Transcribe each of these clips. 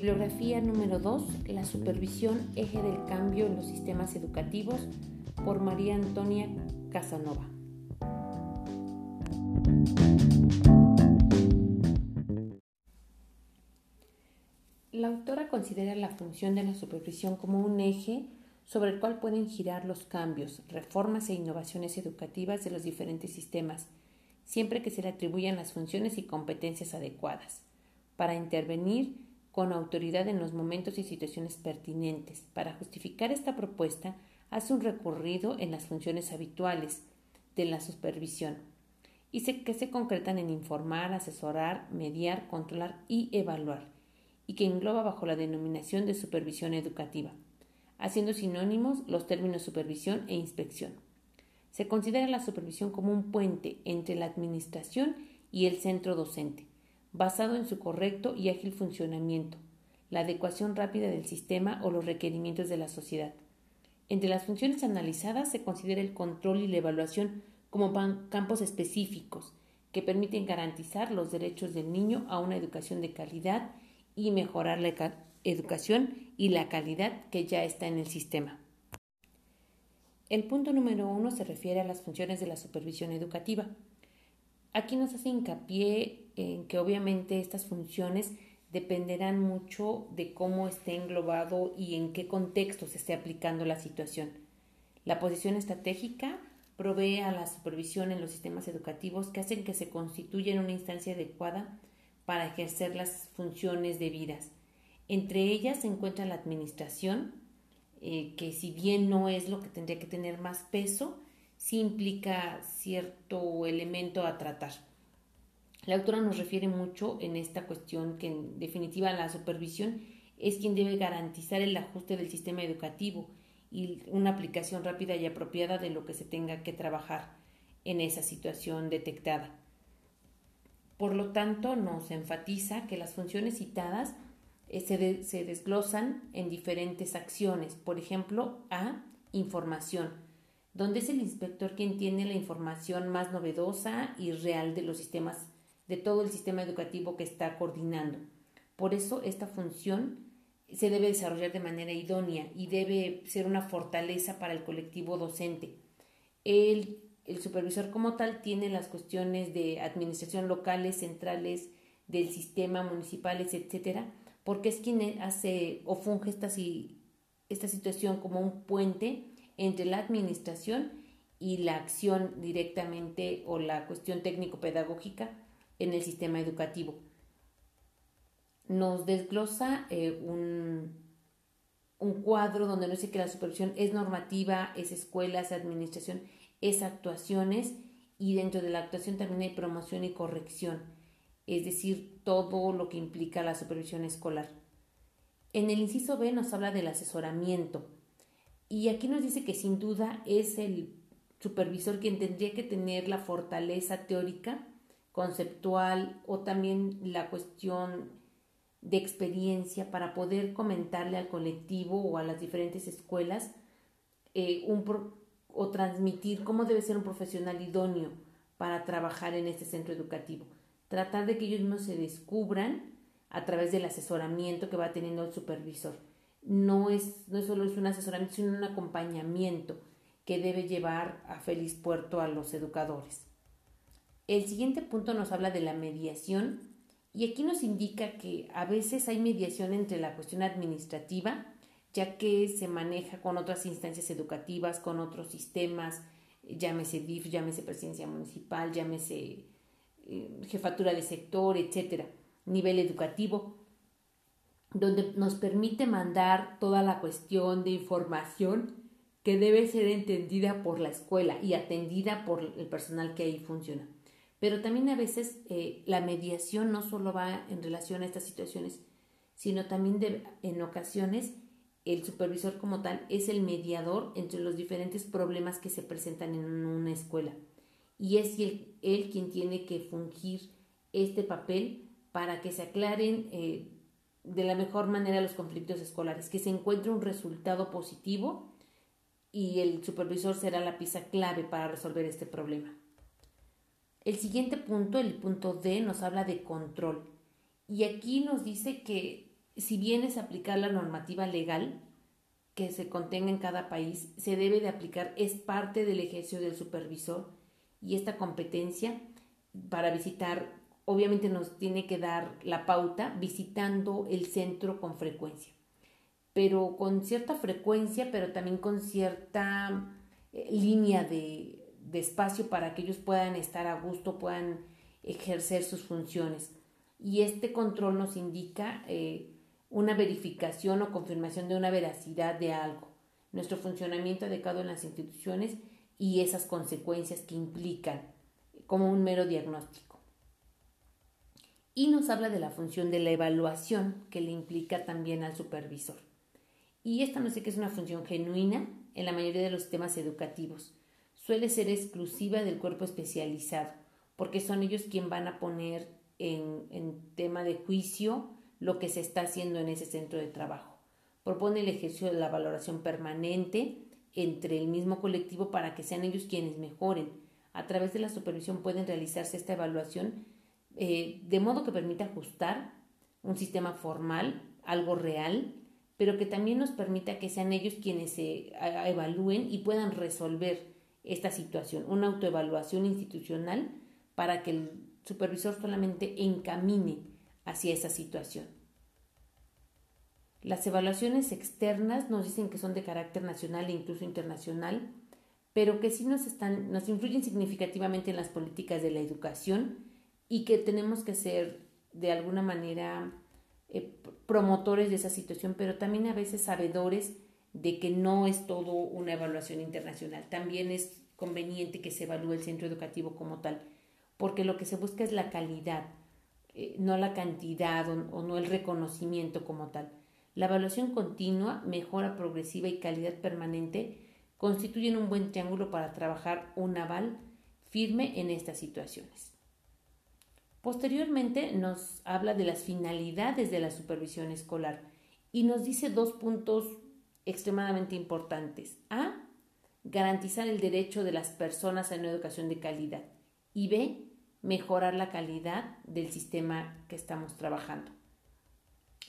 Bibliografía número 2, La supervisión, eje del cambio en los sistemas educativos, por María Antonia Casanova. La autora considera la función de la supervisión como un eje sobre el cual pueden girar los cambios, reformas e innovaciones educativas de los diferentes sistemas, siempre que se le atribuyan las funciones y competencias adecuadas, para intervenir con autoridad en los momentos y situaciones pertinentes. Para justificar esta propuesta, hace un recorrido en las funciones habituales de la supervisión y que se concretan en informar, asesorar, mediar, controlar y evaluar, y que engloba bajo la denominación de supervisión educativa haciendo sinónimos los términos supervisión e inspección. Se considera la supervisión como un puente entre la administración y el centro docente, basado en su correcto y ágil funcionamiento, la adecuación rápida del sistema o los requerimientos de la sociedad. Entre las funciones analizadas se considera el control y la evaluación como campos específicos que permiten garantizar los derechos del niño a una educación de calidad y mejorar la educación y la calidad que ya está en el sistema. El punto número uno se refiere a las funciones de la supervisión educativa. Aquí nos hace hincapié en que obviamente estas funciones dependerán mucho de cómo esté englobado y en qué contexto se esté aplicando la situación. La posición estratégica provee a la supervisión en los sistemas educativos que hacen que se constituya en una instancia adecuada para ejercer las funciones debidas. Entre ellas se encuentra la administración, eh, que si bien no es lo que tendría que tener más peso, sí implica cierto elemento a tratar. La autora nos refiere mucho en esta cuestión que en definitiva la supervisión es quien debe garantizar el ajuste del sistema educativo y una aplicación rápida y apropiada de lo que se tenga que trabajar en esa situación detectada. Por lo tanto, nos enfatiza que las funciones citadas eh, se, desglosan en diferentes acciones. Por ejemplo, A, información, donde es el inspector quien tiene la información más novedosa y real de los sistemas, de todo el sistema educativo que está coordinando. Por eso esta función se debe desarrollar de manera idónea y debe ser una fortaleza para el colectivo docente. El, supervisor como tal tiene las cuestiones de administración locales, centrales, del sistema, municipales, etcétera, porque es quien hace o funge esta situación como un puente entre la administración y la acción directamente o la cuestión técnico-pedagógica en el sistema educativo. Nos desglosa eh, un, un cuadro donde nos dice que la supervisión es normativa, es escuela, es administración, es actuaciones y dentro de la actuación también hay promoción y corrección es decir, todo lo que implica la supervisión escolar. En el inciso B nos habla del asesoramiento y aquí nos dice que sin duda es el supervisor quien tendría que tener la fortaleza teórica, conceptual o también la cuestión de experiencia para poder comentarle al colectivo o a las diferentes escuelas eh, o transmitir cómo debe ser un profesional idóneo para trabajar en este centro educativo tratar de que ellos mismos se descubran a través del asesoramiento que va teniendo el supervisor. No es, no solo es un asesoramiento, sino un acompañamiento que debe llevar a feliz puerto a los educadores. El siguiente punto nos habla de la mediación y aquí nos indica que a veces hay mediación entre la cuestión administrativa, ya que se maneja con otras instancias educativas, con otros sistemas, llámese DIF, llámese presidencia municipal, llámese eh, jefatura de sector, etcétera, nivel educativo, donde nos permite mandar toda la cuestión de información que debe ser entendida por la escuela y atendida por el personal que ahí funciona. Pero también a veces eh, la mediación no solo va en relación a estas situaciones, sino también en ocasiones el supervisor como tal es el mediador entre los diferentes problemas que se presentan en una escuela y es él, quien tiene que fungir este papel para que se aclaren eh, de la mejor manera los conflictos escolares, que se encuentre un resultado positivo y el supervisor será la pieza clave para resolver este problema. El siguiente punto, el punto D, nos habla de control. Y aquí nos dice que si bien es aplicar la normativa legal que se contenga en cada país, se debe de aplicar, es parte del ejercicio del supervisor y esta competencia para visitar, obviamente nos tiene que dar la pauta visitando el centro con frecuencia, pero con cierta frecuencia, pero también con cierta eh, línea de, de espacio para que ellos puedan estar a gusto, puedan ejercer sus funciones. Y este control nos indica eh, una verificación o confirmación de una veracidad de algo, nuestro funcionamiento adecuado en las instituciones y esas consecuencias que implican como un mero diagnóstico. Y nos habla de la función de la evaluación que le implica también al supervisor. Y esta no sé qué es una función genuina en la mayoría de los sistemas educativos. Suele ser exclusiva del cuerpo especializado, porque son ellos quienes van a poner en, tema de juicio lo que se está haciendo en ese centro de trabajo. Propone el ejercicio de la valoración permanente entre el mismo colectivo para que sean ellos quienes mejoren. A través de la supervisión pueden realizarse esta evaluación eh, de modo que permita ajustar un sistema formal, algo real, pero que también nos permita que sean ellos quienes se evalúen y puedan resolver esta situación, una autoevaluación institucional para que el supervisor solamente encamine hacia esa situación. Las evaluaciones externas nos dicen que son de carácter nacional e incluso internacional, pero que sí nos, están, nos influyen significativamente en las políticas de la educación y que tenemos que ser de alguna manera eh, promotores de esa situación, pero también a veces sabedores de que no es todo una evaluación internacional. También es conveniente que se evalúe el centro educativo como tal, porque lo que se busca es la calidad, eh, no la cantidad o, no el reconocimiento como tal. La evaluación continua, mejora progresiva y calidad permanente constituyen un buen triángulo para trabajar un aval firme en estas situaciones. Posteriormente nos habla de las finalidades de la supervisión escolar y nos dice dos puntos extremadamente importantes. A. Garantizar el derecho de las personas a una educación de calidad. Y B mejorar la calidad del sistema que estamos trabajando.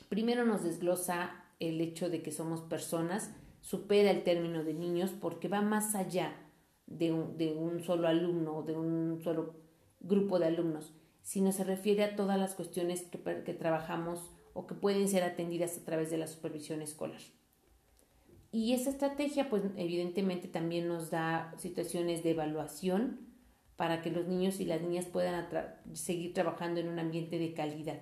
Primero nos desglosa el hecho de que somos personas, supera el término de niños porque va más allá de un, solo alumno o de un solo grupo de alumnos, sino se refiere a todas las cuestiones que, trabajamos o que pueden ser atendidas a través de la supervisión escolar. Y esa estrategia, pues evidentemente también nos da situaciones de evaluación, para que los niños y las niñas puedan seguir trabajando en un ambiente de calidad,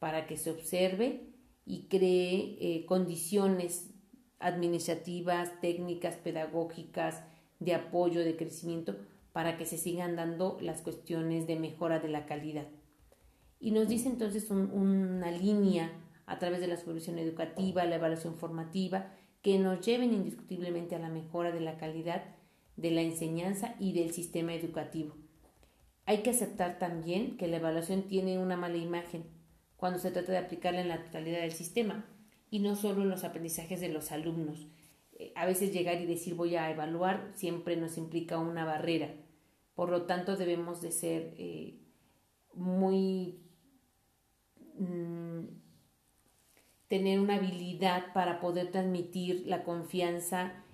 para que se observe y cree eh, condiciones administrativas, técnicas, pedagógicas, de apoyo, de crecimiento, para que se sigan dando las cuestiones de mejora de la calidad. Y nos dice entonces una línea a través de la supervisión educativa, la evaluación formativa, que nos lleven indiscutiblemente a la mejora de la calidad de la enseñanza y del sistema educativo. Hay que aceptar también que la evaluación tiene una mala imagen cuando se trata de aplicarla en la totalidad del sistema y no solo en los aprendizajes de los alumnos. Eh, a veces llegar y decir voy a evaluar siempre nos implica una barrera. Por lo tanto, debemos de ser eh, muy... Mm, tener una habilidad para poder transmitir la confianza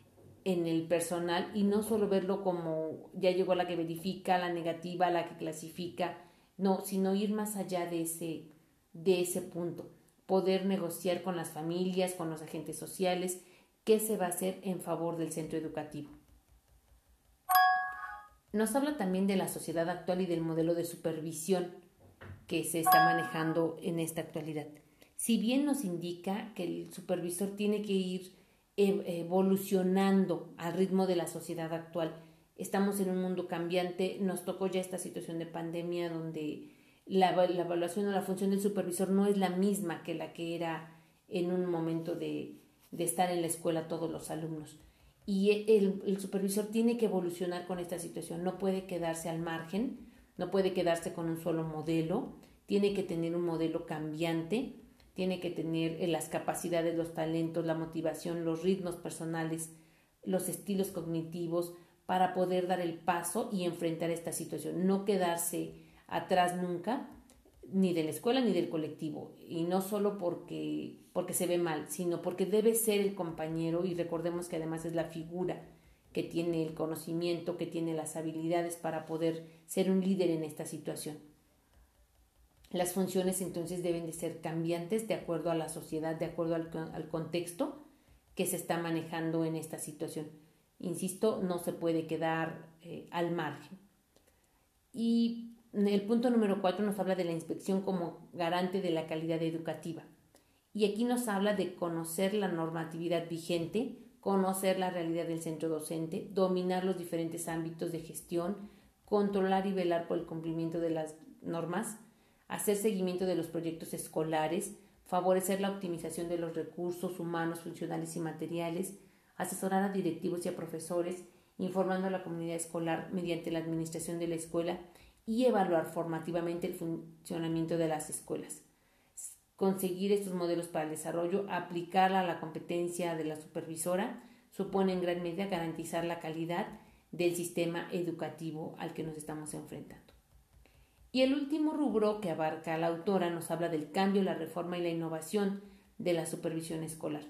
en el personal y no solo verlo como ya llegó la que verifica, la negativa, la que clasifica, no, sino ir más allá de ese, de ese punto, poder negociar con las familias, con los agentes sociales, qué se va a hacer en favor del centro educativo. Nos habla también de la sociedad actual y del modelo de supervisión que se está manejando en esta actualidad. Si bien nos indica que el supervisor tiene que ir evolucionando al ritmo de la sociedad actual. Estamos en un mundo cambiante, nos tocó ya esta situación de pandemia donde la, evaluación o la función del supervisor no es la misma que la que era en un momento de, estar en la escuela todos los alumnos. Y el, el supervisor tiene que evolucionar con esta situación, no puede quedarse al margen, no puede quedarse con un solo modelo, tiene que tener un modelo cambiante tiene que tener eh, las capacidades, los talentos, la motivación, los ritmos personales, los estilos cognitivos para poder dar el paso y enfrentar esta situación. No quedarse atrás nunca, ni de la escuela ni del colectivo. Y no solo porque, porque se ve mal, sino porque debe ser el compañero y recordemos que además es la figura que tiene el conocimiento, que tiene las habilidades para poder ser un líder en esta situación. Las funciones entonces deben de ser cambiantes de acuerdo a la sociedad, de acuerdo al, contexto que se está manejando en esta situación. Insisto, no se puede quedar eh, al margen. Y el punto número cuatro nos habla de la inspección como garante de la calidad educativa. Y aquí nos habla de conocer la normatividad vigente, conocer la realidad del centro docente, dominar los diferentes ámbitos de gestión, controlar y velar por el cumplimiento de las normas, hacer seguimiento de los proyectos escolares, favorecer la optimización de los recursos humanos, funcionales y materiales, asesorar a directivos y a profesores, informando a la comunidad escolar mediante la administración de la escuela y evaluar formativamente el funcionamiento de las escuelas. Conseguir estos modelos para el desarrollo, aplicarla a la competencia de la supervisora, supone en gran medida garantizar la calidad del sistema educativo al que nos estamos enfrentando. Y el último rubro que abarca la autora nos habla del cambio, la reforma y la innovación de la supervisión escolar.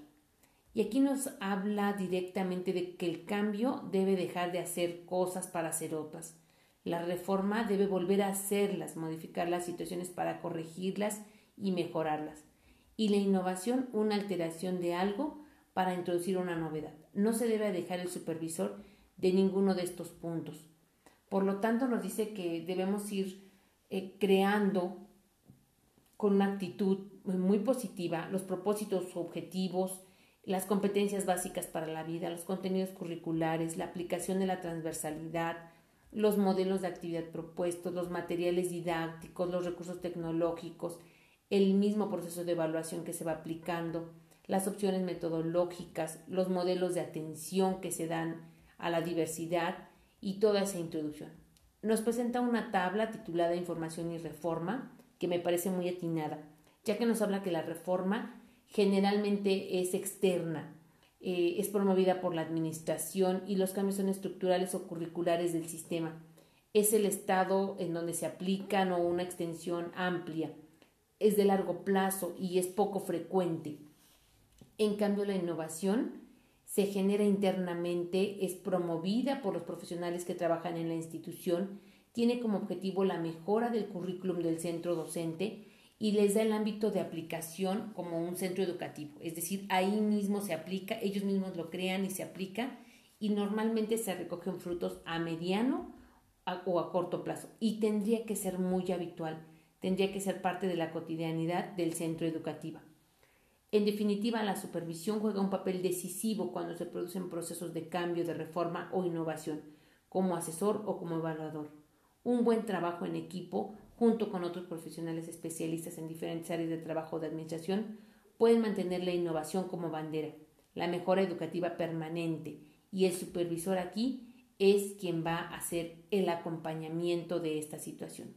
Y aquí nos habla directamente de que el cambio debe dejar de hacer cosas para hacer otras. La reforma debe volver a hacerlas, modificar las situaciones para corregirlas y mejorarlas. Y la innovación, una alteración de algo para introducir una novedad. No se debe dejar el supervisor de ninguno de estos puntos. Por lo tanto, nos dice que debemos ir eh, creando con una actitud muy positiva los propósitos objetivos, las competencias básicas para la vida, los contenidos curriculares, la aplicación de la transversalidad, los modelos de actividad propuestos, los materiales didácticos, los recursos tecnológicos, el mismo proceso de evaluación que se va aplicando, las opciones metodológicas, los modelos de atención que se dan a la diversidad y toda esa introducción nos presenta una tabla titulada Información y Reforma, que me parece muy atinada, ya que nos habla que la reforma generalmente es externa, eh, es promovida por la administración y los cambios son estructurales o curriculares del sistema. Es el estado en donde se aplican o una extensión amplia. Es de largo plazo y es poco frecuente. En cambio, la innovación se genera internamente, es promovida por los profesionales que trabajan en la institución, tiene como objetivo la mejora del currículum del centro docente y les da el ámbito de aplicación como un centro educativo. Es decir, ahí mismo se aplica, ellos mismos lo crean y se aplica y normalmente se recogen frutos a mediano o a corto plazo y tendría que ser muy habitual, tendría que ser parte de la cotidianidad del centro educativo. En definitiva, la supervisión juega un papel decisivo cuando se producen procesos de cambio, de reforma o innovación, como asesor o como evaluador. Un buen trabajo en equipo, junto con otros profesionales especialistas en diferentes áreas de trabajo de administración, pueden mantener la innovación como bandera, la mejora educativa permanente, y el supervisor aquí es quien va a hacer el acompañamiento de esta situación.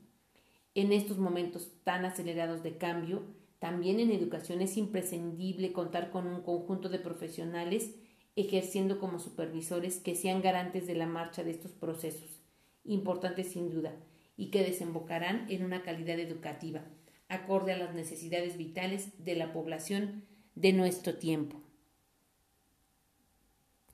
En estos momentos tan acelerados de cambio, también en educación es imprescindible contar con un conjunto de profesionales ejerciendo como supervisores que sean garantes de la marcha de estos procesos, importantes sin duda, y que desembocarán en una calidad educativa, acorde a las necesidades vitales de la población de nuestro tiempo.